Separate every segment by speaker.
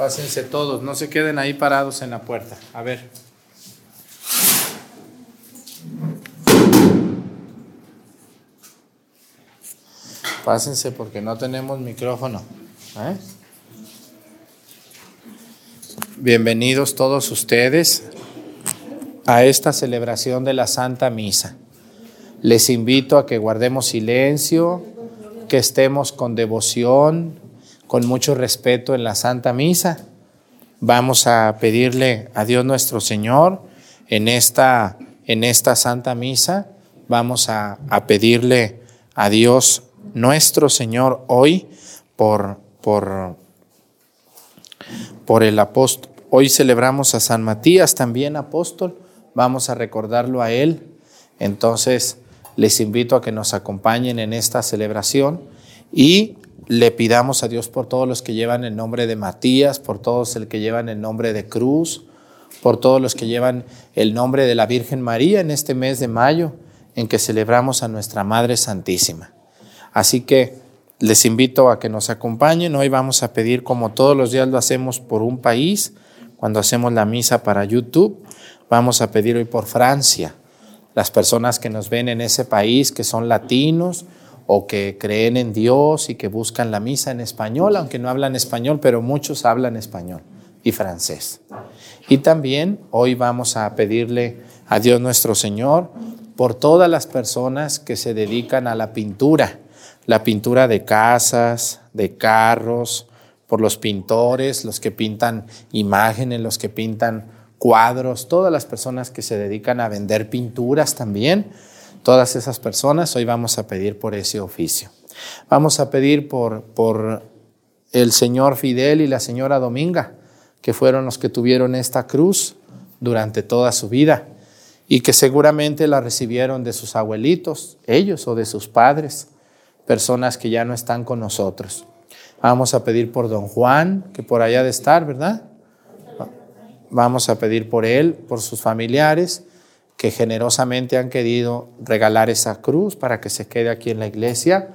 Speaker 1: Pásense todos, no se queden ahí parados en la puerta. A ver. Pásense porque no tenemos micrófono. ¿eh? Bienvenidos todos ustedes a esta celebración de la Santa Misa. Les invito a que guardemos silencio, que estemos con devoción, con mucho respeto en la Santa Misa. Vamos a pedirle a Dios nuestro Señor en esta, en esta Santa Misa. Vamos a, a pedirle a Dios nuestro Señor hoy por, por, por el apóstol. Hoy celebramos a San Matías, también apóstol. Vamos a recordarlo a él. Entonces, les invito a que nos acompañen en esta celebración y le pidamos a Dios por todos los que llevan el nombre de Matías, por todos los que llevan el nombre de Cruz, por todos los que llevan el nombre de la Virgen María en este mes de mayo en que celebramos a nuestra Madre Santísima. Así que les invito a que nos acompañen. Hoy vamos a pedir, como todos los días lo hacemos, por un país. Cuando hacemos la misa para YouTube, vamos a pedir hoy por Francia. Las personas que nos ven en ese país, que son latinos o que creen en Dios y que buscan la misa en español, aunque no hablan español, pero muchos hablan español y francés. Y también hoy vamos a pedirle a Dios nuestro Señor por todas las personas que se dedican a la pintura la pintura de casas, de carros, por los pintores, los que pintan imágenes, los que pintan cuadros, todas las personas que se dedican a vender pinturas también, todas esas personas, hoy vamos a pedir por ese oficio. Vamos a pedir por, por el señor Fidel y la señora Dominga, que fueron los que tuvieron esta cruz durante toda su vida y que seguramente la recibieron de sus abuelitos, ellos o de sus padres personas que ya no están con nosotros. Vamos a pedir por don Juan, que por allá de estar, ¿verdad? Vamos a pedir por él, por sus familiares, que generosamente han querido regalar esa cruz para que se quede aquí en la iglesia.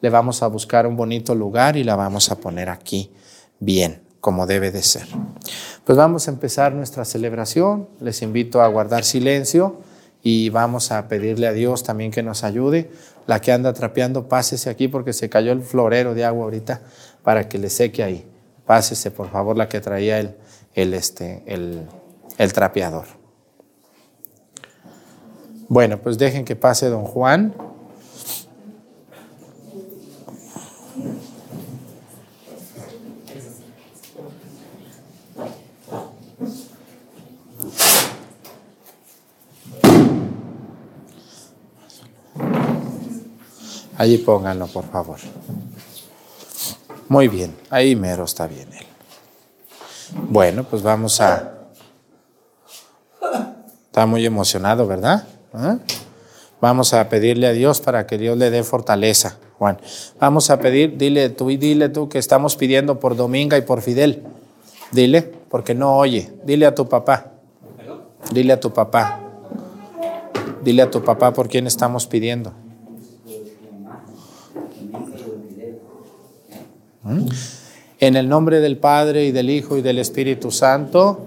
Speaker 1: Le vamos a buscar un bonito lugar y la vamos a poner aquí bien, como debe de ser. Pues vamos a empezar nuestra celebración. Les invito a guardar silencio y vamos a pedirle a Dios también que nos ayude. La que anda trapeando, pásese aquí porque se cayó el florero de agua ahorita para que le seque ahí. Pásese, por favor, la que traía el, el, este, el, el trapeador. Bueno, pues dejen que pase don Juan. Allí pónganlo, por favor. Muy bien, ahí mero está bien él. Bueno, pues vamos a... Está muy emocionado, ¿verdad? ¿Ah? Vamos a pedirle a Dios para que Dios le dé fortaleza, Juan. Vamos a pedir, dile tú y dile tú que estamos pidiendo por Dominga y por Fidel. Dile, porque no oye. Dile a tu papá. Dile a tu papá. Dile a tu papá por quién estamos pidiendo. En el nombre del Padre y del Hijo y del Espíritu Santo,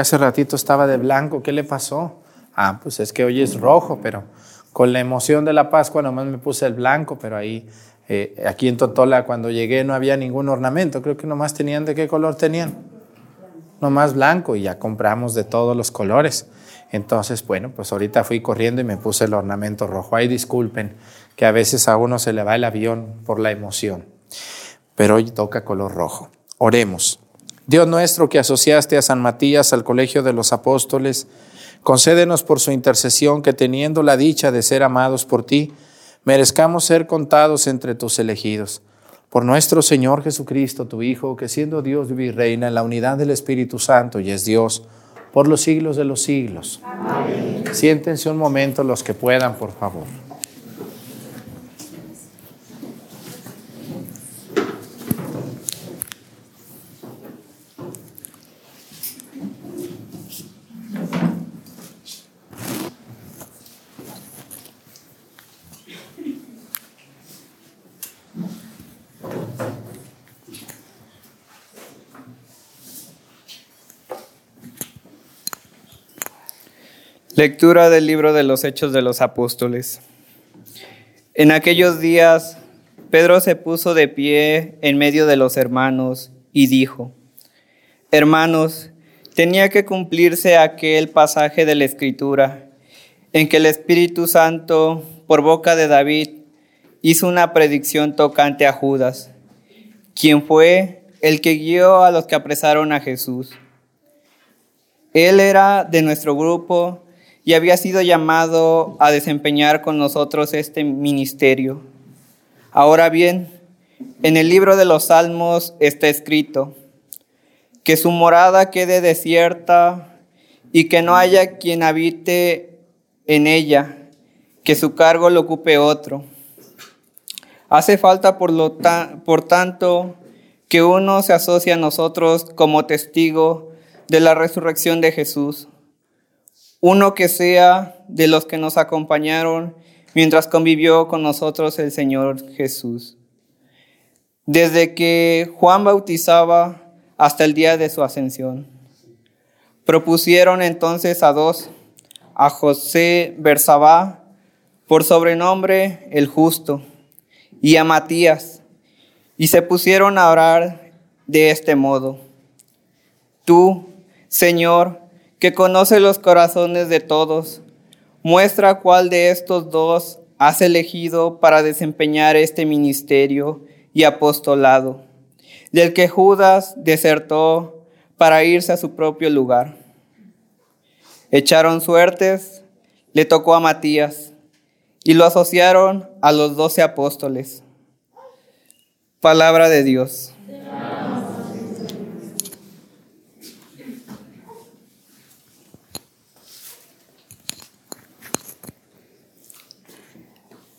Speaker 1: hace ratito estaba de blanco, ¿qué le pasó? Ah, pues es que hoy es rojo, pero con la emoción de la Pascua nomás me puse el blanco, pero ahí, eh, aquí en Totola, cuando llegué no había ningún ornamento, creo que nomás tenían, ¿de qué color tenían? Nomás blanco y ya compramos de todos los colores. Entonces, bueno, pues ahorita fui corriendo y me puse el ornamento rojo. Ay, disculpen que a veces a uno se le va el avión por la emoción pero hoy toca color rojo. Oremos. Dios nuestro que asociaste a San Matías al colegio de los apóstoles, concédenos por su intercesión que teniendo la dicha de ser amados por ti, merezcamos ser contados entre tus elegidos. Por nuestro Señor Jesucristo, tu Hijo, que siendo Dios vive y reina en la unidad del Espíritu Santo y es Dios por los siglos de los siglos. Siéntense un momento los que puedan, por favor.
Speaker 2: Lectura del libro de los Hechos de los Apóstoles. En aquellos días, Pedro se puso de pie en medio de los hermanos y dijo, Hermanos, tenía que cumplirse aquel pasaje de la Escritura en que el Espíritu Santo, por boca de David, hizo una predicción tocante a Judas, quien fue el que guió a los que apresaron a Jesús. Él era de nuestro grupo y había sido llamado a desempeñar con nosotros este ministerio. Ahora bien, en el libro de los Salmos está escrito, que su morada quede desierta y que no haya quien habite en ella, que su cargo lo ocupe otro. Hace falta, por, lo por tanto, que uno se asocie a nosotros como testigo de la resurrección de Jesús uno que sea de los que nos acompañaron mientras convivió con nosotros el Señor Jesús. Desde que Juan bautizaba hasta el día de su ascensión. Propusieron entonces a dos, a José Bersabá, por sobrenombre el justo, y a Matías, y se pusieron a orar de este modo. Tú, Señor, que conoce los corazones de todos, muestra cuál de estos dos has elegido para desempeñar este ministerio y apostolado, del que Judas desertó para irse a su propio lugar. Echaron suertes, le tocó a Matías y lo asociaron a los doce apóstoles. Palabra de Dios.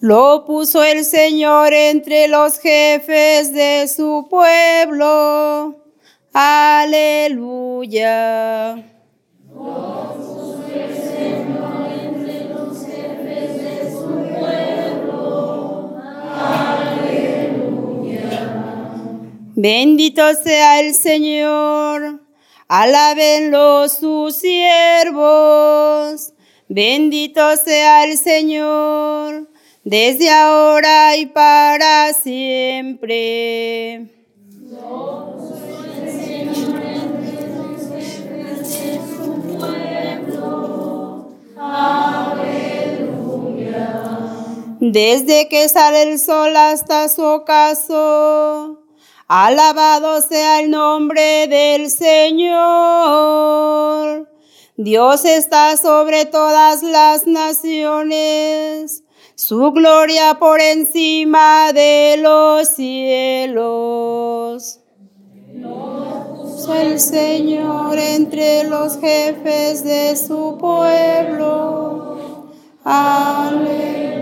Speaker 3: Lo puso el Señor entre los jefes de su pueblo. Aleluya. Señor entre los jefes de su. Aleluya. Bendito sea el Señor. Alábenlo sus siervos. Bendito sea el Señor desde ahora y para siempre. Desde que sale el sol hasta su ocaso, alabado sea el nombre del Señor. Dios está sobre todas las naciones su gloria por encima de los cielos. Puso el Señor entre los jefes de su pueblo. Aleluya.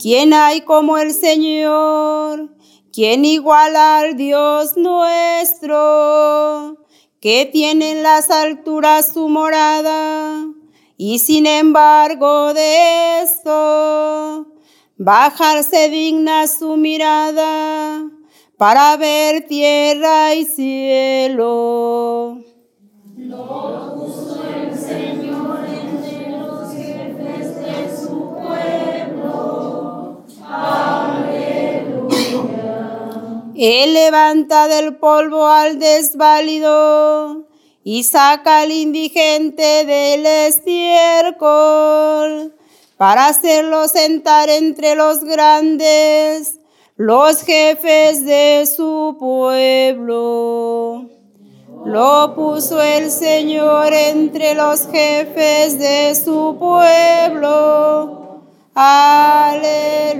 Speaker 3: ¿Quién hay como el Señor? ¿Quién iguala al Dios nuestro? Que tiene en las alturas su morada y sin embargo de esto, bajarse digna su mirada para ver tierra y cielo. Lo puso el Señor entre los de su pueblo. Aleluya. Él levanta del polvo al desválido y saca al indigente del estiércol para hacerlo sentar entre los grandes, los jefes de su pueblo. Lo puso el Señor entre los jefes de su pueblo. Aleluya.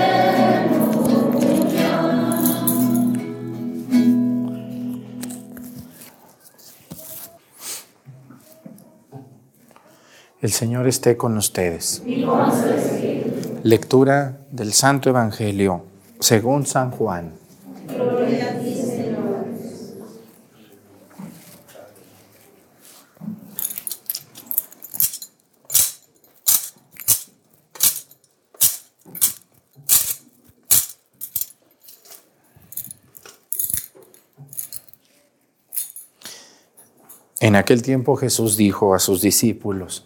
Speaker 1: El Señor esté con ustedes. Lectura del Santo Evangelio según San Juan. En aquel tiempo Jesús dijo a sus discípulos,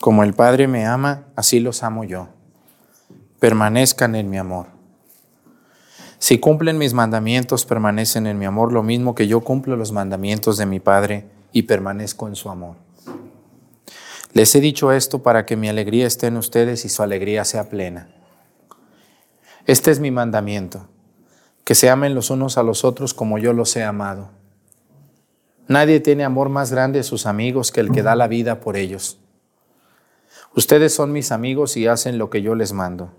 Speaker 1: Como el Padre me ama, así los amo yo. Permanezcan en mi amor. Si cumplen mis mandamientos, permanecen en mi amor, lo mismo que yo cumplo los mandamientos de mi Padre y permanezco en su amor. Les he dicho esto para que mi alegría esté en ustedes y su alegría sea plena. Este es mi mandamiento, que se amen los unos a los otros como yo los he amado. Nadie tiene amor más grande a sus amigos que el que da la vida por ellos. Ustedes son mis amigos y hacen lo que yo les mando.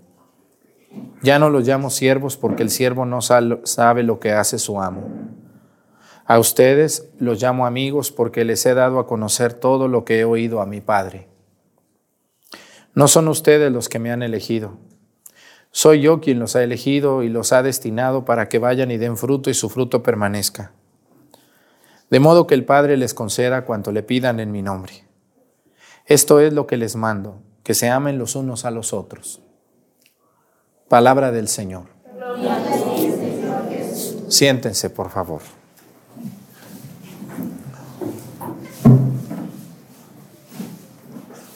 Speaker 1: Ya no los llamo siervos porque el siervo no sabe lo que hace su amo. A ustedes los llamo amigos porque les he dado a conocer todo lo que he oído a mi Padre. No son ustedes los que me han elegido. Soy yo quien los ha elegido y los ha destinado para que vayan y den fruto y su fruto permanezca de modo que el Padre les conceda cuanto le pidan en mi nombre. Esto es lo que les mando, que se amen los unos a los otros. Palabra del Señor. Siéntense, por favor.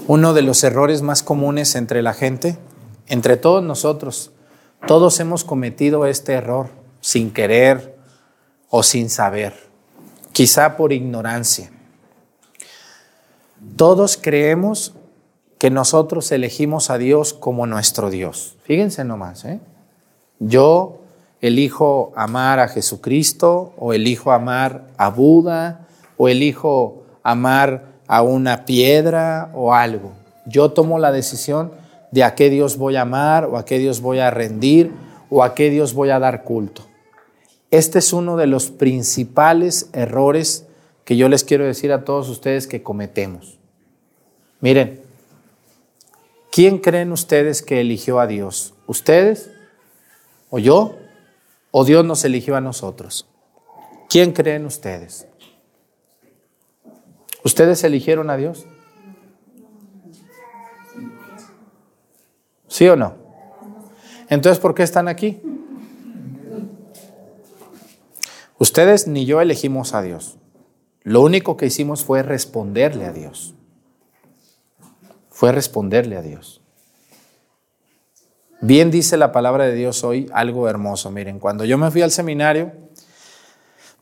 Speaker 1: Uno de los errores más comunes entre la gente, entre todos nosotros, todos hemos cometido este error sin querer o sin saber quizá por ignorancia. Todos creemos que nosotros elegimos a Dios como nuestro Dios. Fíjense nomás, ¿eh? Yo elijo amar a Jesucristo o elijo amar a Buda o elijo amar a una piedra o algo. Yo tomo la decisión de a qué Dios voy a amar o a qué Dios voy a rendir o a qué Dios voy a dar culto. Este es uno de los principales errores que yo les quiero decir a todos ustedes que cometemos. Miren, ¿quién creen ustedes que eligió a Dios? ¿Ustedes? ¿O yo? ¿O Dios nos eligió a nosotros? ¿Quién creen ustedes? ¿Ustedes eligieron a Dios? ¿Sí o no? Entonces, ¿por qué están aquí? Ustedes ni yo elegimos a Dios. Lo único que hicimos fue responderle a Dios. Fue responderle a Dios. Bien dice la palabra de Dios hoy algo hermoso. Miren, cuando yo me fui al seminario,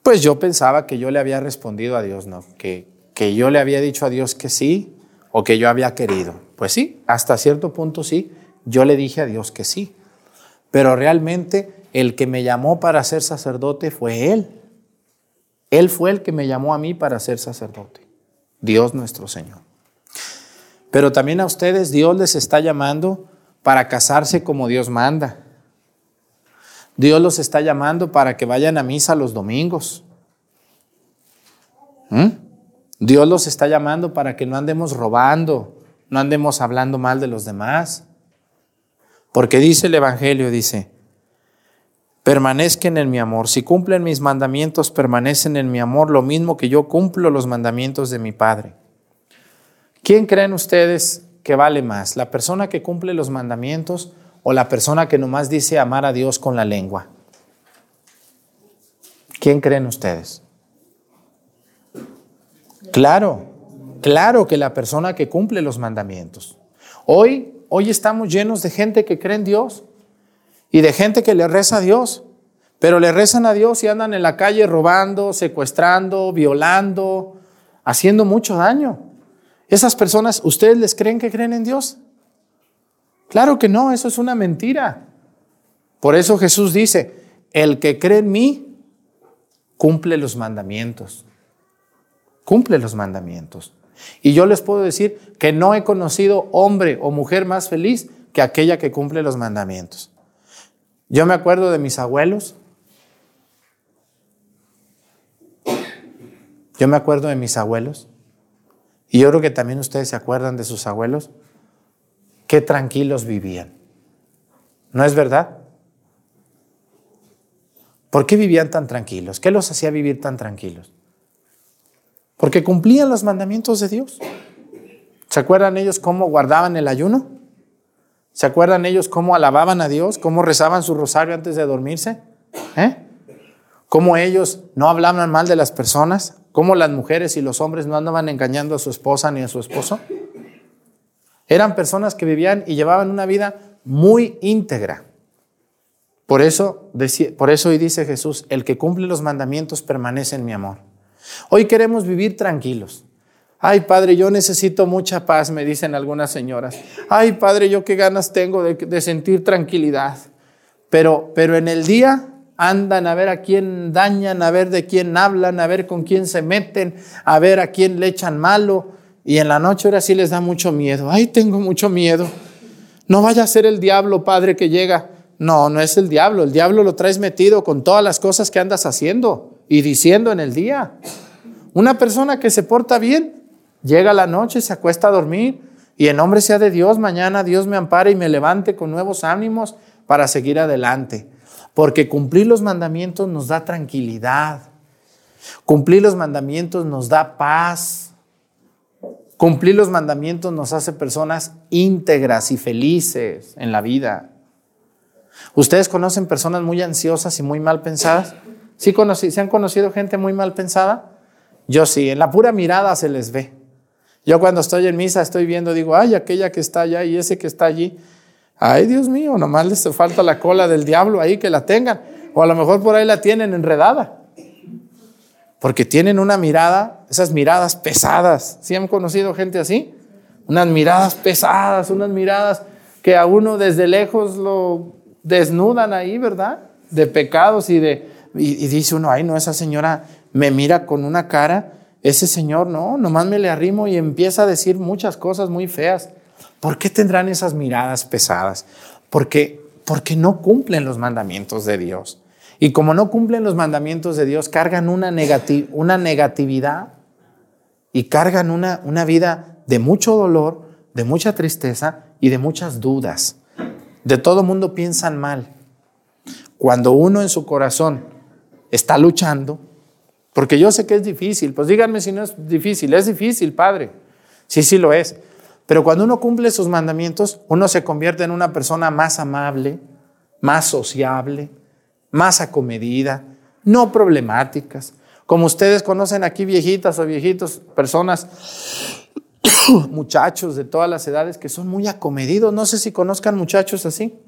Speaker 1: pues yo pensaba que yo le había respondido a Dios, ¿no? Que, que yo le había dicho a Dios que sí o que yo había querido. Pues sí, hasta cierto punto sí, yo le dije a Dios que sí. Pero realmente el que me llamó para ser sacerdote fue Él. Él fue el que me llamó a mí para ser sacerdote. Dios nuestro Señor. Pero también a ustedes Dios les está llamando para casarse como Dios manda. Dios los está llamando para que vayan a misa los domingos. ¿Mm? Dios los está llamando para que no andemos robando, no andemos hablando mal de los demás. Porque dice el Evangelio, dice, permanezcan en mi amor. Si cumplen mis mandamientos, permanecen en mi amor, lo mismo que yo cumplo los mandamientos de mi Padre. ¿Quién creen ustedes que vale más? ¿La persona que cumple los mandamientos o la persona que nomás dice amar a Dios con la lengua? ¿Quién creen ustedes? Claro, claro que la persona que cumple los mandamientos. Hoy, hoy estamos llenos de gente que cree en Dios, y de gente que le reza a Dios, pero le rezan a Dios y andan en la calle robando, secuestrando, violando, haciendo mucho daño. Esas personas, ¿ustedes les creen que creen en Dios? Claro que no, eso es una mentira. Por eso Jesús dice, el que cree en mí, cumple los mandamientos. Cumple los mandamientos. Y yo les puedo decir que no he conocido hombre o mujer más feliz que aquella que cumple los mandamientos. Yo me acuerdo de mis abuelos. Yo me acuerdo de mis abuelos. Y yo creo que también ustedes se acuerdan de sus abuelos. Qué tranquilos vivían. ¿No es verdad? ¿Por qué vivían tan tranquilos? ¿Qué los hacía vivir tan tranquilos? Porque cumplían los mandamientos de Dios. ¿Se acuerdan ellos cómo guardaban el ayuno? ¿Se acuerdan ellos cómo alababan a Dios? ¿Cómo rezaban su rosario antes de dormirse? ¿Eh? ¿Cómo ellos no hablaban mal de las personas? ¿Cómo las mujeres y los hombres no andaban engañando a su esposa ni a su esposo? Eran personas que vivían y llevaban una vida muy íntegra. Por eso, por eso hoy dice Jesús, el que cumple los mandamientos permanece en mi amor. Hoy queremos vivir tranquilos. Ay, padre, yo necesito mucha paz, me dicen algunas señoras. Ay, padre, yo qué ganas tengo de, sentir tranquilidad. Pero, pero en el día andan a ver a quién dañan, a ver de quién hablan, a ver con quién se meten, a ver a quién le echan malo. Y en la noche ahora sí les da mucho miedo. Ay, tengo mucho miedo. No vaya a ser el diablo, padre, que llega. No, no es el diablo. El diablo lo traes metido con todas las cosas que andas haciendo y diciendo en el día. Una persona que se porta bien, llega la noche, se acuesta a dormir y en nombre sea de Dios, mañana Dios me ampare y me levante con nuevos ánimos para seguir adelante. Porque cumplir los mandamientos nos da tranquilidad. Cumplir los mandamientos nos da paz. Cumplir los mandamientos nos hace personas íntegras y felices en la vida. ¿Ustedes conocen personas muy ansiosas y muy mal pensadas? ¿Sí ¿Se han conocido gente muy mal pensada? Yo sí, en la pura mirada se les ve. Yo cuando estoy en misa estoy viendo, digo, ay, aquella que está allá y ese que está allí. Ay, Dios mío, nomás les falta la cola del diablo ahí que la tengan. O a lo mejor por ahí la tienen enredada. Porque tienen una mirada, esas miradas pesadas. ¿Sí han conocido gente así? Unas miradas pesadas, unas miradas que a uno desde lejos lo desnudan ahí, ¿verdad? De pecados y de... Y, dice uno, ay, no, esa señora me mira con una cara, ese señor no, nomás me le arrimo y empieza a decir muchas cosas muy feas. ¿Por qué tendrán esas miradas pesadas? Porque, porque no cumplen los mandamientos de Dios. Y como no cumplen los mandamientos de Dios, cargan una, una negatividad y cargan una, una vida de mucho dolor, de mucha tristeza y de muchas dudas. De todo mundo piensan mal. Cuando uno en su corazón está luchando, porque yo sé que es difícil, pues díganme si no es difícil, es difícil, Padre. Sí, sí lo es. Pero cuando uno cumple sus mandamientos, uno se convierte en una persona más amable, más sociable, más acomedida, no problemáticas. Como ustedes conocen aquí viejitas o viejitos, personas, muchachos de todas las edades que son muy acomedidos. No sé si conozcan muchachos así.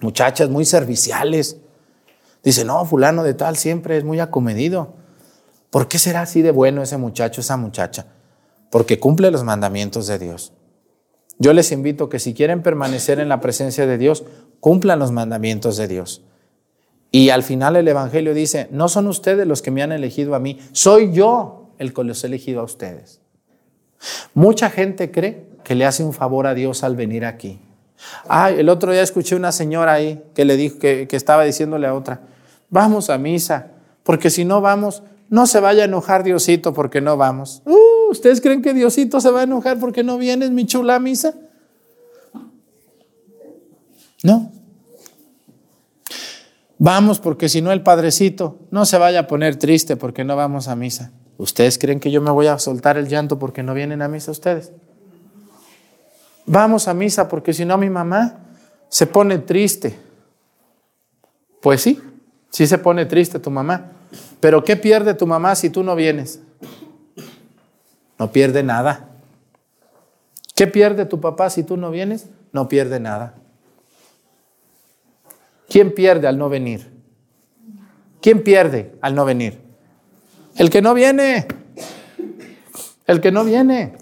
Speaker 1: Muchachas muy serviciales. Dice, no, fulano de tal siempre es muy acomedido. ¿Por qué será así de bueno ese muchacho, esa muchacha? Porque cumple los mandamientos de Dios. Yo les invito que si quieren permanecer en la presencia de Dios, cumplan los mandamientos de Dios. Y al final el Evangelio dice, no son ustedes los que me han elegido a mí, soy yo el que los he elegido a ustedes. Mucha gente cree que le hace un favor a Dios al venir aquí. Ay, el otro día escuché una señora ahí que le dijo que estaba diciéndole a otra, vamos a misa, porque si no vamos, no se vaya a enojar Diosito porque no vamos. Uh, ¿Ustedes creen que Diosito se va a enojar porque no vienes, mi chula, misa? No. Vamos porque si no el padrecito no se vaya a poner triste porque no vamos a misa. ¿Ustedes creen que yo me voy a soltar el llanto porque no vienen a misa ustedes? Vamos a misa porque si no mi mamá se pone triste. Pues sí, sí se pone triste tu mamá. Pero ¿qué pierde tu mamá si tú no vienes? No pierde nada. ¿Qué pierde tu papá si tú no vienes? No pierde nada. ¿Quién pierde al no venir? ¿Quién pierde al no venir? El que no viene. El que no viene.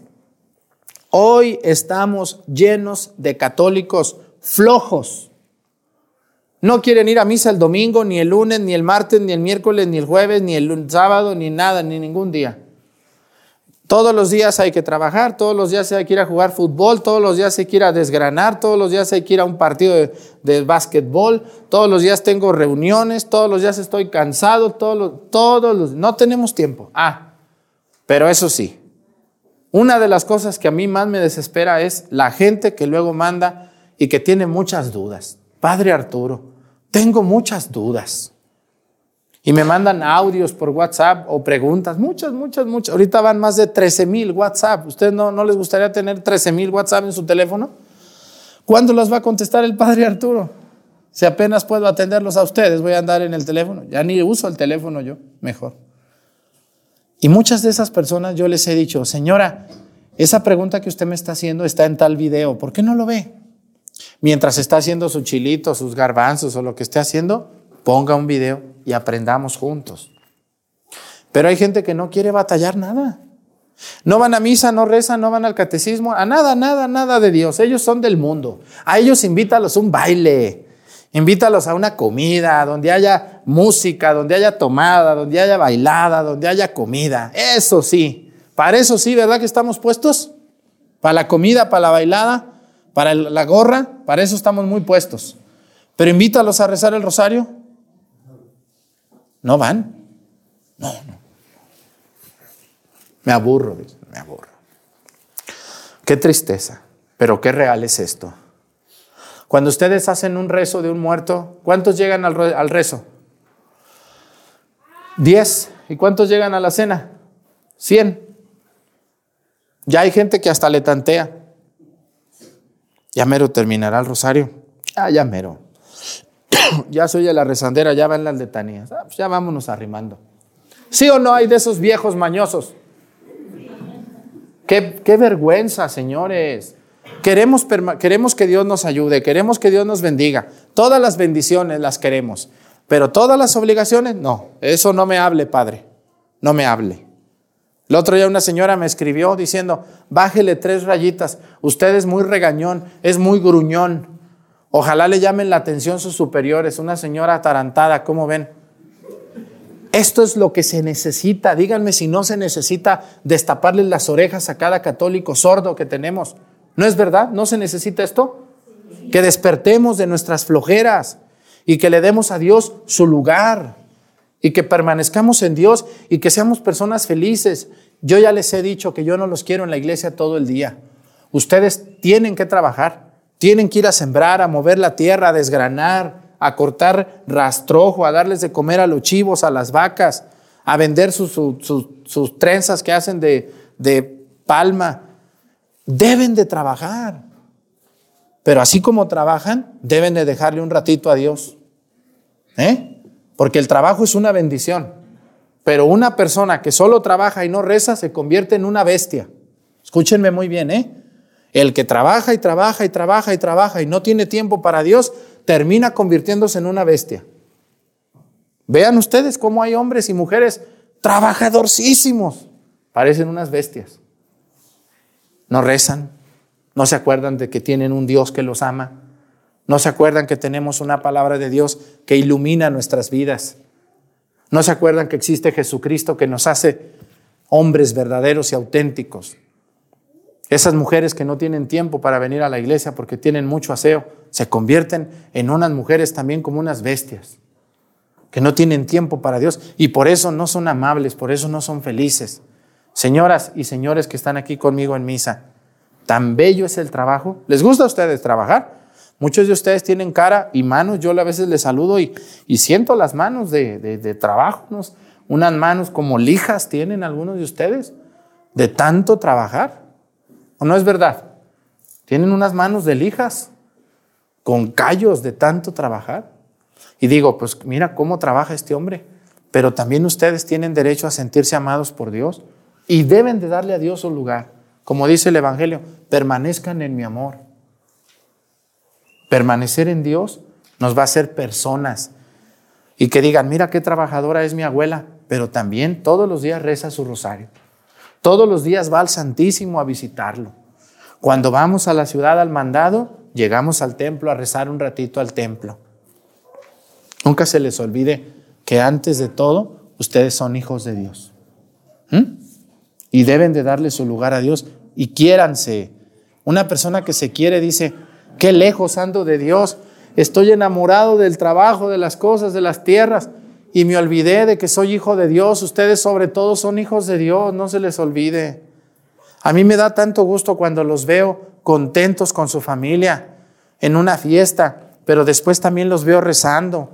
Speaker 1: Hoy estamos llenos de católicos flojos. No quieren ir a misa el domingo, ni el lunes, ni el martes, ni el miércoles, ni el jueves, ni el sábado, ni nada, ni ningún día. Todos los días hay que trabajar, todos los días hay que ir a jugar fútbol, todos los días hay que ir a desgranar, todos los días hay que ir a un partido de, de básquetbol, todos los días tengo reuniones, todos los días estoy cansado, todos los, todos los, no tenemos tiempo. Ah, pero eso sí, una de las cosas que a mí más me desespera es la gente que luego manda y que tiene muchas dudas. Padre Arturo, tengo muchas dudas. Y me mandan audios por WhatsApp o preguntas, muchas, muchas, muchas. Ahorita van más de 13 mil WhatsApp. ¿Ustedes no, no les gustaría tener 13 mil WhatsApp en su teléfono? ¿Cuándo las va a contestar el padre Arturo? Si apenas puedo atenderlos a ustedes, voy a andar en el teléfono. Ya ni uso el teléfono yo, mejor. Y muchas de esas personas yo les he dicho, señora, esa pregunta que usted me está haciendo está en tal video, ¿por qué no lo ve? Mientras está haciendo su chilito, sus garbanzos o lo que esté haciendo, ponga un video y aprendamos juntos. Pero hay gente que no quiere batallar nada. No van a misa, no rezan, no van al catecismo, a nada, nada, nada de Dios. Ellos son del mundo. A ellos invítalos a un baile, invítalos a una comida, donde haya música, donde haya tomada, donde haya bailada, donde haya comida. Eso sí, para eso sí, ¿verdad que estamos puestos? Para la comida, para la bailada, para la gorra, para eso estamos muy puestos. Pero invítalos a rezar el rosario, no van. No, no. Me aburro, me aburro. Qué tristeza, pero qué real es esto. Cuando ustedes hacen un rezo de un muerto, ¿cuántos llegan al, rezo? Diez. ¿Y cuántos llegan a la cena? Cien. Ya hay gente que hasta le tantea. Ya mero terminará el rosario. Ah, ya mero. ya soy de la rezandera, ya van las letanías. Ah, pues ya vámonos arrimando. ¿Sí o no hay de esos viejos mañosos? Qué, qué vergüenza, señores. Queremos, queremos que Dios nos ayude, queremos que Dios nos bendiga. Todas las bendiciones las queremos, pero todas las obligaciones, no. Eso no me hable, Padre. No me hable. El otro día una señora me escribió diciendo, bájele tres rayitas, usted es muy regañón, es muy gruñón. Ojalá le llamen la atención sus superiores, una señora atarantada, ¿cómo ven? Esto es lo que se necesita. Díganme si no se necesita destaparle las orejas a cada católico sordo que tenemos. ¿No es verdad? ¿No se necesita esto? Que despertemos de nuestras flojeras y que le demos a Dios su lugar y que permanezcamos en Dios y que seamos personas felices. Yo ya les he dicho que yo no los quiero en la iglesia todo el día. Ustedes tienen que trabajar. Tienen que ir a sembrar, a mover la tierra, a desgranar, a cortar rastrojo, a darles de comer a los chivos, a las vacas, a vender sus, trenzas que hacen de, de palma. Deben de trabajar. Pero así como trabajan, deben de dejarle un ratito a Dios. ¿Eh? Porque el trabajo es una bendición. Pero una persona que solo trabaja y no reza se convierte en una bestia. Escúchenme muy bien, ¿eh? El que trabaja y trabaja y trabaja y trabaja y no tiene tiempo para Dios, termina convirtiéndose en una bestia. Vean ustedes cómo hay hombres y mujeres trabajadorcísimos, parecen unas bestias. No rezan, no se acuerdan de que tienen un Dios que los ama, no se acuerdan que tenemos una palabra de Dios que ilumina nuestras vidas, no se acuerdan que existe Jesucristo que nos hace hombres verdaderos y auténticos. Esas mujeres que no tienen tiempo para venir a la iglesia porque tienen mucho aseo, se convierten en unas mujeres también como unas bestias, que no tienen tiempo para Dios y por eso no son amables, por eso no son felices. Señoras y señores que están aquí conmigo en misa, tan bello es el trabajo. ¿Les gusta a ustedes trabajar? Muchos de ustedes tienen cara y manos, yo a veces les saludo y, siento las manos de, de trabajo, unas manos como lijas tienen algunos de ustedes, de tanto trabajar. ¿O no es verdad? Tienen unas manos de lijas, con callos de tanto trabajar. Y digo, pues mira cómo trabaja este hombre. Pero también ustedes tienen derecho a sentirse amados por Dios y deben de darle a Dios su lugar. Como dice el Evangelio, permanezcan en mi amor. Permanecer en Dios nos va a hacer personas. Y que digan, mira qué trabajadora es mi abuela, pero también todos los días reza su rosario. Todos los días va al Santísimo a visitarlo. Cuando vamos a la ciudad al mandado, llegamos al templo a rezar un ratito al templo. Nunca se les olvide que antes de todo, ustedes son hijos de Dios. ¿Mm? Y deben de darle su lugar a Dios y quiéranse. Una persona que se quiere dice, qué lejos ando de Dios, estoy enamorado del trabajo, de las cosas, de las tierras, y me olvidé de que soy hijo de Dios. Ustedes sobre todo son hijos de Dios, no se les olvide. A mí me da tanto gusto cuando los veo contentos con su familia en una fiesta, pero después también los veo rezando.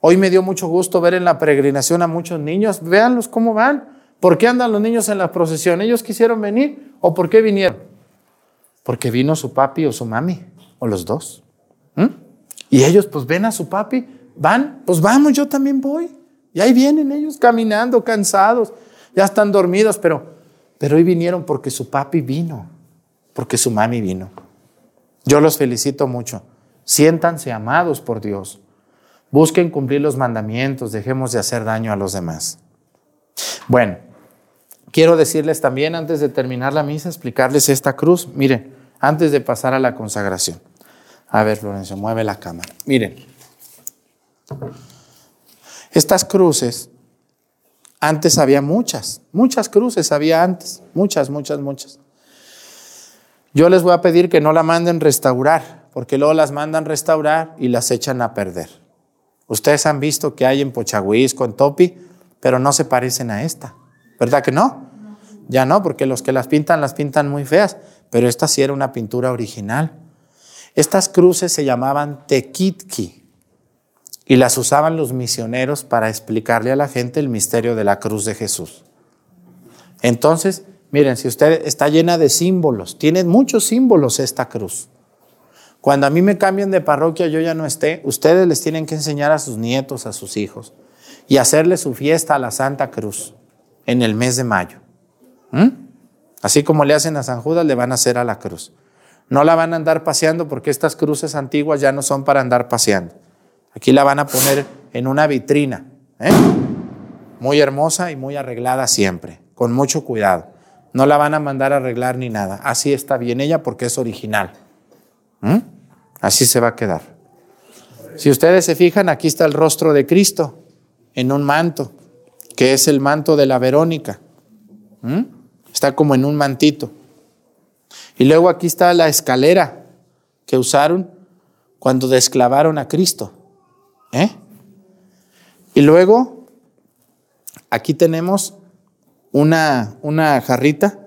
Speaker 1: Hoy me dio mucho gusto ver en la peregrinación a muchos niños. Véanlos cómo van. ¿Por qué andan los niños en la procesión? ¿Ellos quisieron venir o por qué vinieron? Porque vino su papi o su mami, o los dos. ¿Mm? Y ellos pues ven a su papi, van, pues vamos, yo también voy. Y ahí vienen ellos caminando, cansados, ya están dormidos, pero, pero hoy vinieron porque su papi vino, porque su mami vino. Yo los felicito mucho. Siéntanse amados por Dios. Busquen cumplir los mandamientos, dejemos de hacer daño a los demás. Bueno, quiero decirles también antes de terminar la misa, explicarles esta cruz. Miren, antes de pasar a la consagración. A ver, Florencio, mueve la cámara. Miren, estas cruces, antes había muchas, muchas cruces había antes, muchas, muchas, muchas. Yo les voy a pedir que no la manden restaurar, porque luego las mandan restaurar y las echan a perder. Ustedes han visto que hay en Pochahuisco, en Topi, pero no se parecen a esta. ¿Verdad que no? Ya no, porque los que las pintan las pintan muy feas, pero esta sí era una pintura original. Estas cruces se llamaban tequitki y las usaban los misioneros para explicarle a la gente el misterio de la cruz de Jesús. Entonces, miren, si usted está llena de símbolos, tiene muchos símbolos esta cruz. Cuando a mí me cambian de parroquia, yo ya no esté, ustedes les tienen que enseñar a sus nietos, a sus hijos, y hacerle su fiesta a la Santa Cruz en el mes de mayo. ¿Mm? Así como le hacen a San Judas, le van a hacer a la cruz. No la van a andar paseando porque estas cruces antiguas ya no son para andar paseando. Aquí la van a poner en una vitrina, ¿eh? muy hermosa y muy arreglada siempre, con mucho cuidado. No la van a mandar a arreglar ni nada. Así está bien ella porque es original. Así se va a quedar. Si ustedes se fijan, aquí está el rostro de Cristo en un manto, que es el manto de la Verónica. Está como en un mantito. Y luego aquí está la escalera que usaron cuando desclavaron a Cristo. ¿eh? Y luego aquí tenemos una, una jarrita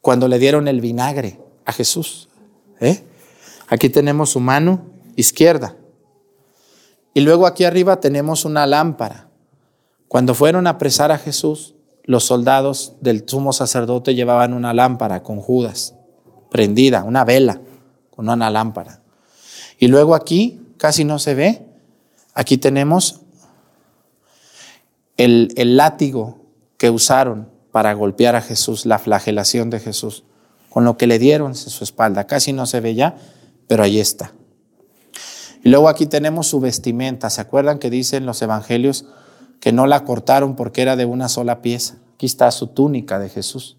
Speaker 1: cuando le dieron el vinagre a Jesús. ¿eh? Aquí tenemos su mano izquierda. Y luego aquí arriba tenemos una lámpara. Cuando fueron a apresar a Jesús, los soldados del sumo sacerdote llevaban una lámpara con Judas, prendida, una vela con una lámpara. Y luego aquí, casi no se ve, aquí tenemos el, el látigo que usaron para golpear a Jesús, la flagelación de Jesús, con lo que le dieron en su espalda. Casi no se ve ya, pero ahí está. Y luego aquí tenemos su vestimenta. ¿Se acuerdan que dicen los evangelios que no la cortaron porque era de una sola pieza? Aquí está su túnica de Jesús.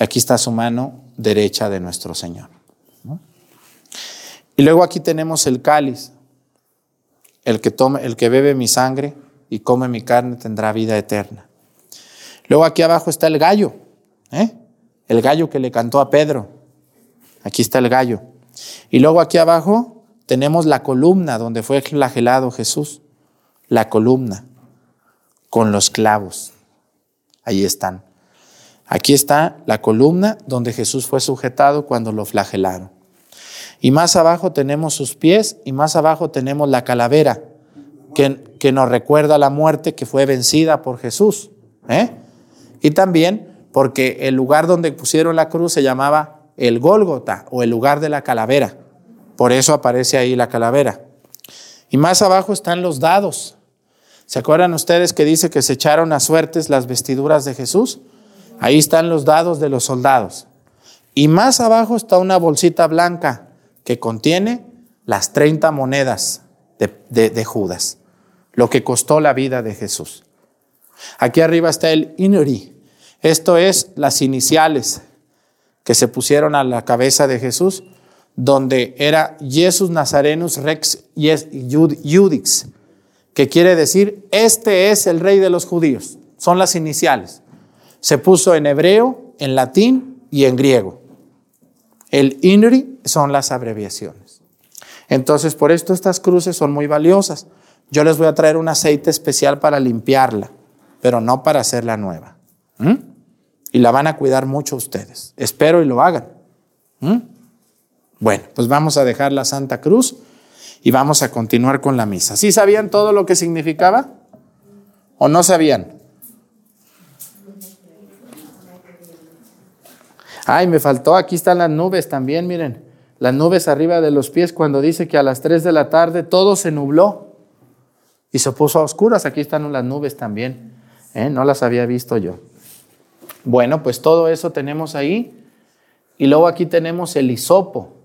Speaker 1: Y aquí está su mano derecha de nuestro Señor. Y luego aquí tenemos el cáliz. El que, tome, el que bebe mi sangre y come mi carne tendrá vida eterna. Luego aquí abajo está el gallo. ¿eh? El gallo que le cantó a Pedro. Aquí está el gallo. Y luego aquí abajo tenemos la columna donde fue flagelado Jesús. La columna con los clavos. Ahí están. Aquí está la columna donde Jesús fue sujetado cuando lo flagelaron. Y más abajo tenemos sus pies y más abajo tenemos la calavera que, que nos recuerda la muerte que fue vencida por Jesús. ¿eh? Y también porque el lugar donde pusieron la cruz se llamaba el Gólgota o el lugar de la calavera. Por eso aparece ahí la calavera. Y más abajo están los dados. ¿Se acuerdan ustedes que dice que se echaron a suertes las vestiduras de Jesús? Ahí están los dados de los soldados. Y más abajo está una bolsita blanca que contiene las 30 monedas de, Judas, lo que costó la vida de Jesús. Aquí arriba está el Inuri. Esto es las iniciales
Speaker 3: que se pusieron a la cabeza de Jesús, donde era Jesus Nazarenus Rex Judix, que quiere decir, este es el rey de los judíos. Son las iniciales. Se puso en hebreo, en latín y en griego. El INRI son las abreviaciones. Entonces, por esto estas cruces son muy valiosas. Yo les voy a traer un aceite especial para limpiarla, pero no para hacerla nueva. ¿Mm? Y la van a cuidar mucho ustedes. Espero y lo hagan. ¿Mm? Bueno, pues vamos a dejar la Santa Cruz y vamos a continuar con la misa. ¿Sí sabían todo lo que significaba? ¿O no sabían? Ay, me faltó, aquí están las nubes también, miren, las nubes arriba de los pies cuando dice que a las 3 de la tarde todo se nubló y se puso a oscuras, aquí están las nubes también, ¿eh? no las había visto yo. Bueno, pues todo eso tenemos ahí y luego aquí tenemos el hisopo.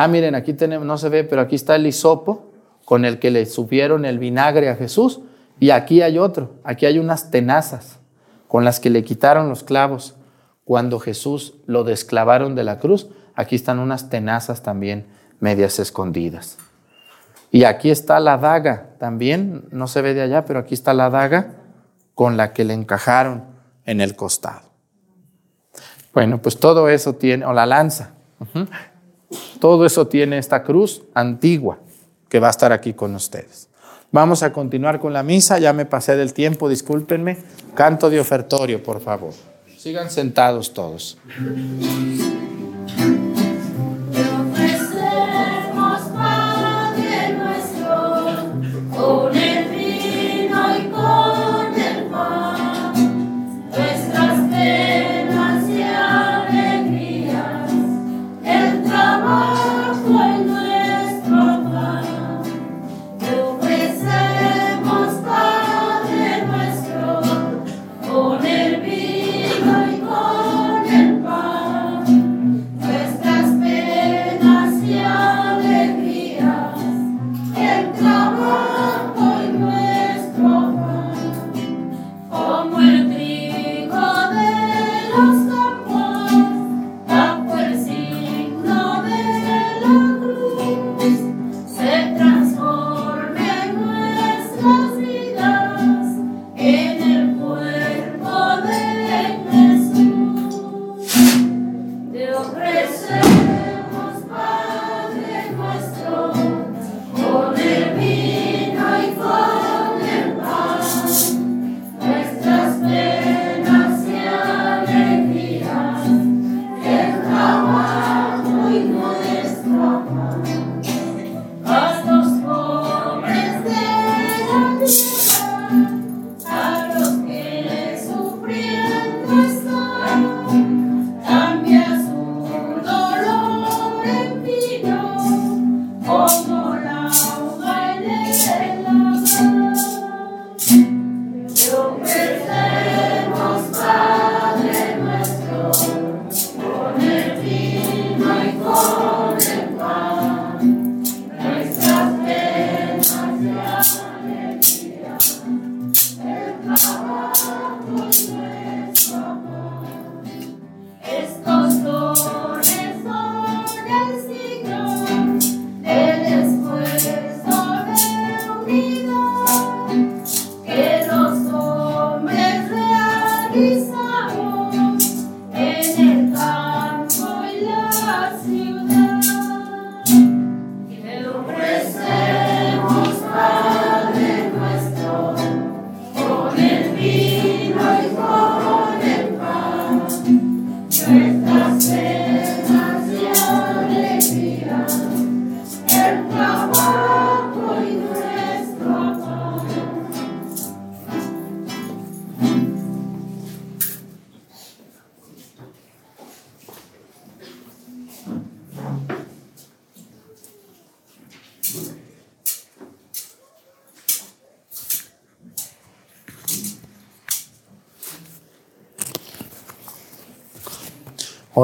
Speaker 3: Ah, miren, aquí tenemos, no se ve, pero aquí está el hisopo con el que le subieron el vinagre a Jesús y aquí hay otro, aquí hay unas tenazas con las que le quitaron los clavos cuando Jesús lo desclavaron de la cruz, aquí están unas tenazas también medias escondidas. Y aquí está la daga también, no se ve de allá, pero aquí está la daga con la que le encajaron en el costado. Bueno, pues todo eso tiene, o la lanza, todo eso tiene esta cruz antigua que va a estar aquí con ustedes. Vamos a continuar con la misa, ya me pasé del tiempo, discúlpenme. Canto de ofertorio, por favor. Sigan sentados todos.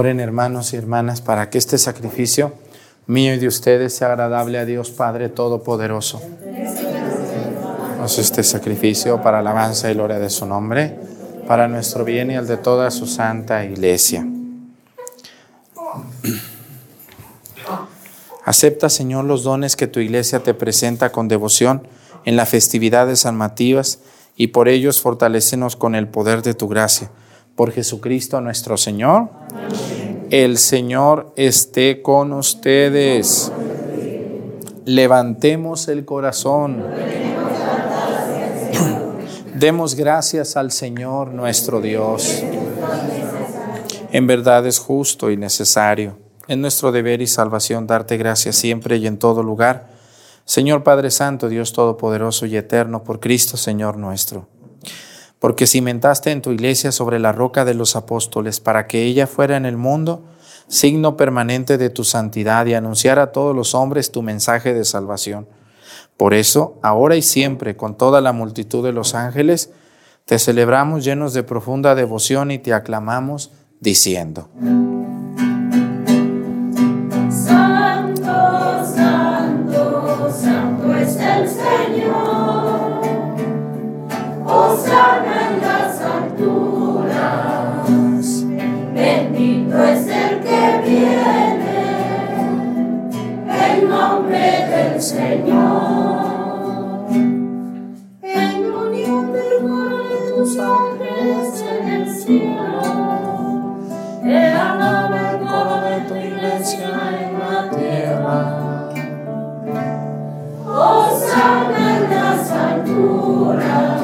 Speaker 3: Hermanos y hermanas para que este sacrificio mío y de ustedes sea agradable a Dios Padre Todopoderoso. Este sacrificio para alabanza y gloria de su nombre, para nuestro bien y el de toda su santa iglesia.
Speaker 1: Acepta, Señor, los dones que tu iglesia te presenta con devoción en la festividad de San Matías y por ellos fortalecenos con el poder de tu gracia por Jesucristo nuestro Señor. El Señor esté con ustedes. Levantemos el corazón. Demos gracias al Señor nuestro Dios. En verdad es justo y necesario. Es nuestro deber y salvación darte gracias siempre y en todo lugar. Señor Padre Santo, Dios Todopoderoso y Eterno, por Cristo Señor nuestro. Porque cimentaste en tu iglesia sobre la roca de los apóstoles para que ella fuera en el mundo signo permanente de tu santidad y anunciar a todos los hombres tu mensaje de salvación. Por eso, ahora y siempre, con toda la multitud de los ángeles, te celebramos llenos de profunda devoción y te aclamamos diciendo.
Speaker 3: Santo, santo, santo es el Señor. Del Señor. En unión del coro de tus ángeles en el cielo. Te alaba el coro de tu iglesia en la tierra. Osana en las alturas.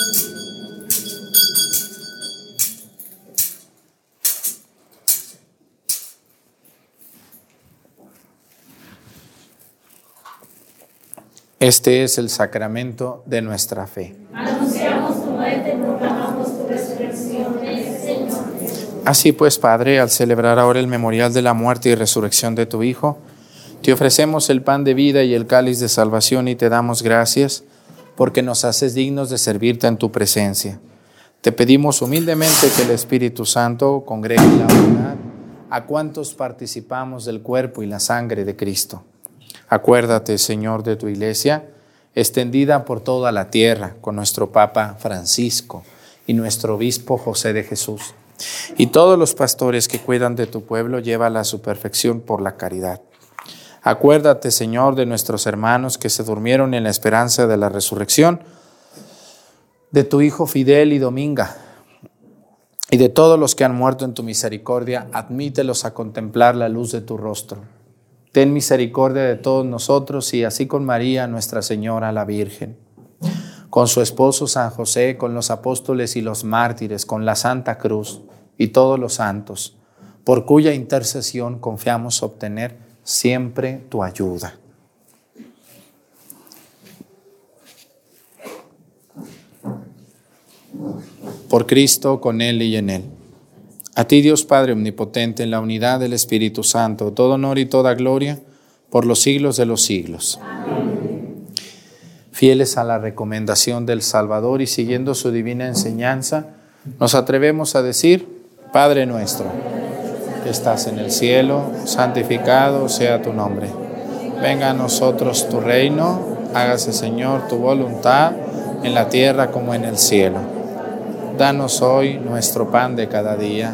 Speaker 1: Este es el sacramento de nuestra fe.
Speaker 3: Anunciamos tu muerte, proclamamos tu resurrección, Señor.
Speaker 1: Así pues, Padre, al celebrar ahora el memorial de la muerte y resurrección de tu Hijo, te ofrecemos el pan de vida y el cáliz de salvación y te damos gracias porque nos haces dignos de servirte en tu presencia. Te pedimos humildemente que el Espíritu Santo congregue la unidad a cuantos participamos del cuerpo y la sangre de Cristo. Acuérdate, Señor, de tu iglesia, extendida por toda la tierra, con nuestro Papa Francisco y nuestro Obispo José de Jesús. Y todos los pastores que cuidan de tu pueblo, llévala a su perfección por la caridad. Acuérdate, Señor, de nuestros hermanos que se durmieron en la esperanza de la resurrección, de tu Hijo Fidel y Dominga, y de todos los que han muerto en tu misericordia, admítelos a contemplar la luz de tu rostro. Ten misericordia de todos nosotros y así con María, Nuestra Señora, la Virgen, con su esposo San José, con los apóstoles y los mártires, con la Santa Cruz y todos los santos, por cuya intercesión confiamos obtener siempre tu ayuda. Por Cristo, con Él y en Él. A ti Dios Padre Omnipotente, en la unidad del Espíritu Santo, todo honor y toda gloria por los siglos de los siglos. Fieles a la recomendación del Salvador y siguiendo su divina enseñanza, nos atrevemos a decir, Padre nuestro, que estás en el cielo, santificado sea tu nombre. Venga a nosotros tu reino, hágase Señor tu voluntad en la tierra como en el cielo.
Speaker 3: Danos hoy nuestro pan de cada día,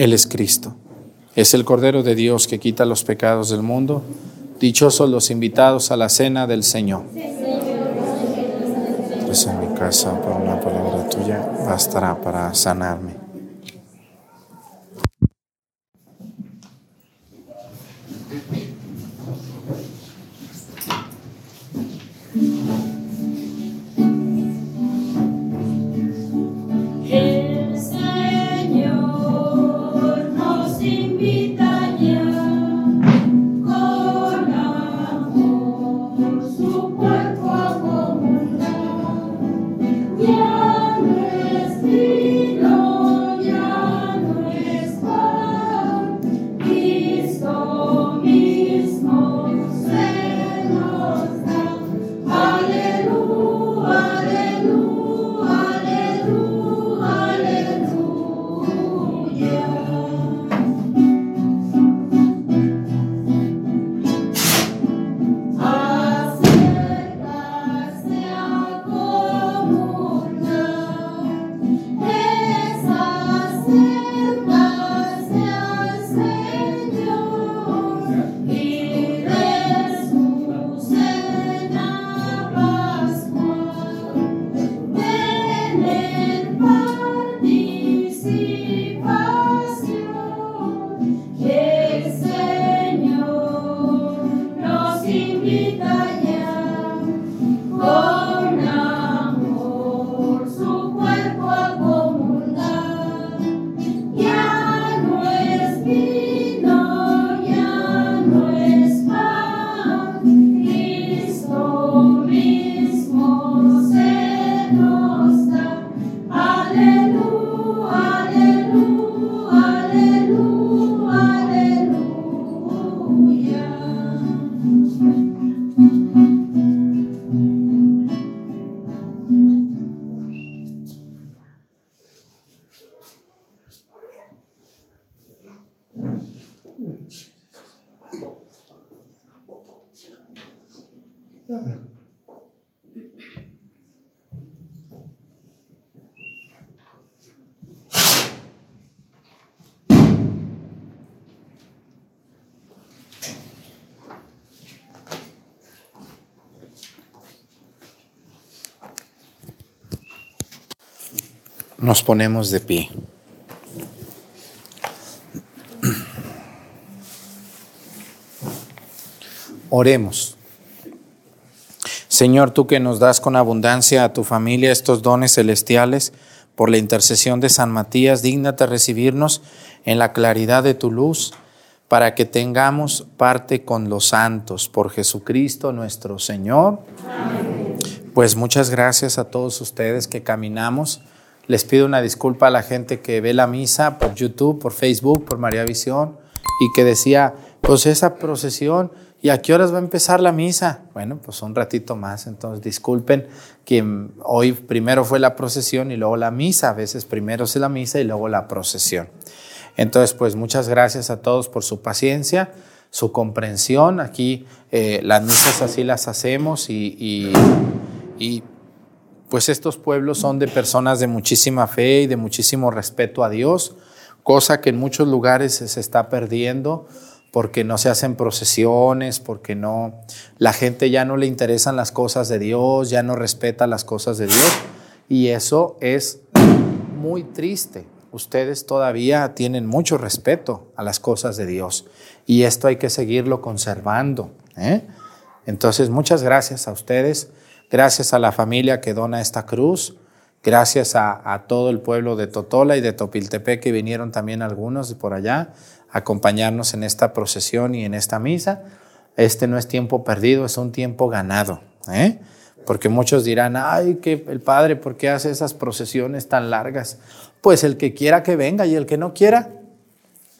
Speaker 3: Él es Cristo. Es el Cordero de Dios que quita los pecados del mundo. Dichosos los invitados a la cena del Señor. Pues en mi casa, por una palabra tuya, bastará para sanarme.
Speaker 4: Nos
Speaker 1: ponemos de pie. Oremos. Señor, tú que nos das con abundancia a tu familia estos dones celestiales, por la intercesión de San Matías, dígnate recibirnos en la claridad de tu luz, para que tengamos parte con los santos, por Jesucristo nuestro Señor. Pues muchas gracias a todos ustedes que caminamos. Les pido una disculpa a la gente que ve la misa por YouTube, por Facebook, por María Visión, y que decía, pues esa procesión ¿Y a qué horas va a empezar la misa? Bueno, pues un ratito más. Entonces, disculpen que hoy primero fue la procesión y luego la misa. A veces primero es la misa y luego la procesión. Entonces, pues muchas gracias a todos por su paciencia, su comprensión. Aquí eh, las misas así las hacemos y, y pues estos pueblos son de personas de muchísima fe y de muchísimo respeto a Dios, cosa que en muchos lugares se está perdiendo porque no se hacen procesiones, porque no la gente ya no le interesan las cosas de Dios, ya no respeta las cosas de Dios y eso es muy triste. Ustedes todavía tienen mucho respeto a las cosas de Dios y esto hay que seguirlo conservando. ¿eh? Entonces, muchas gracias a ustedes, gracias a la familia que dona esta cruz, gracias a, a todo el pueblo de Totola y de Topiltepec que vinieron también algunos por allá acompañarnos en esta procesión y en esta misa. Este no es tiempo perdido, es un tiempo ganado. ¿eh? Porque muchos dirán, ay, que el Padre, ¿por qué hace esas procesiones tan largas? Pues el que quiera que venga y el que no quiera,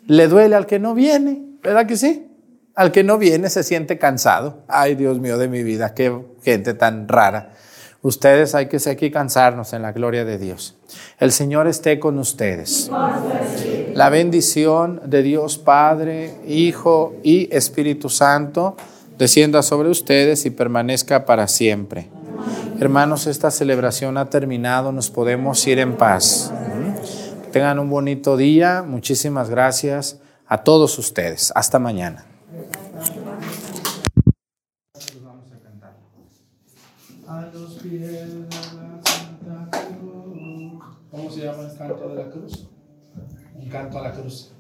Speaker 1: le duele al que no viene, ¿verdad que sí? Al que no viene se siente cansado. Ay, Dios mío de mi vida, qué gente tan rara. Ustedes hay que aquí cansarnos en la gloria de Dios. El Señor esté con ustedes. La bendición de Dios Padre, Hijo y Espíritu Santo descienda sobre ustedes y permanezca para siempre. Hermanos, esta celebración ha terminado, nos podemos ir en paz. Tengan un bonito día, muchísimas gracias a todos ustedes. Hasta mañana. ¿Cómo se llama el canto de la cruz? Un canto a la cruz.